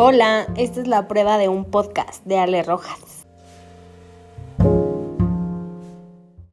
Hola, esta es la prueba de un podcast de Ale Rojas.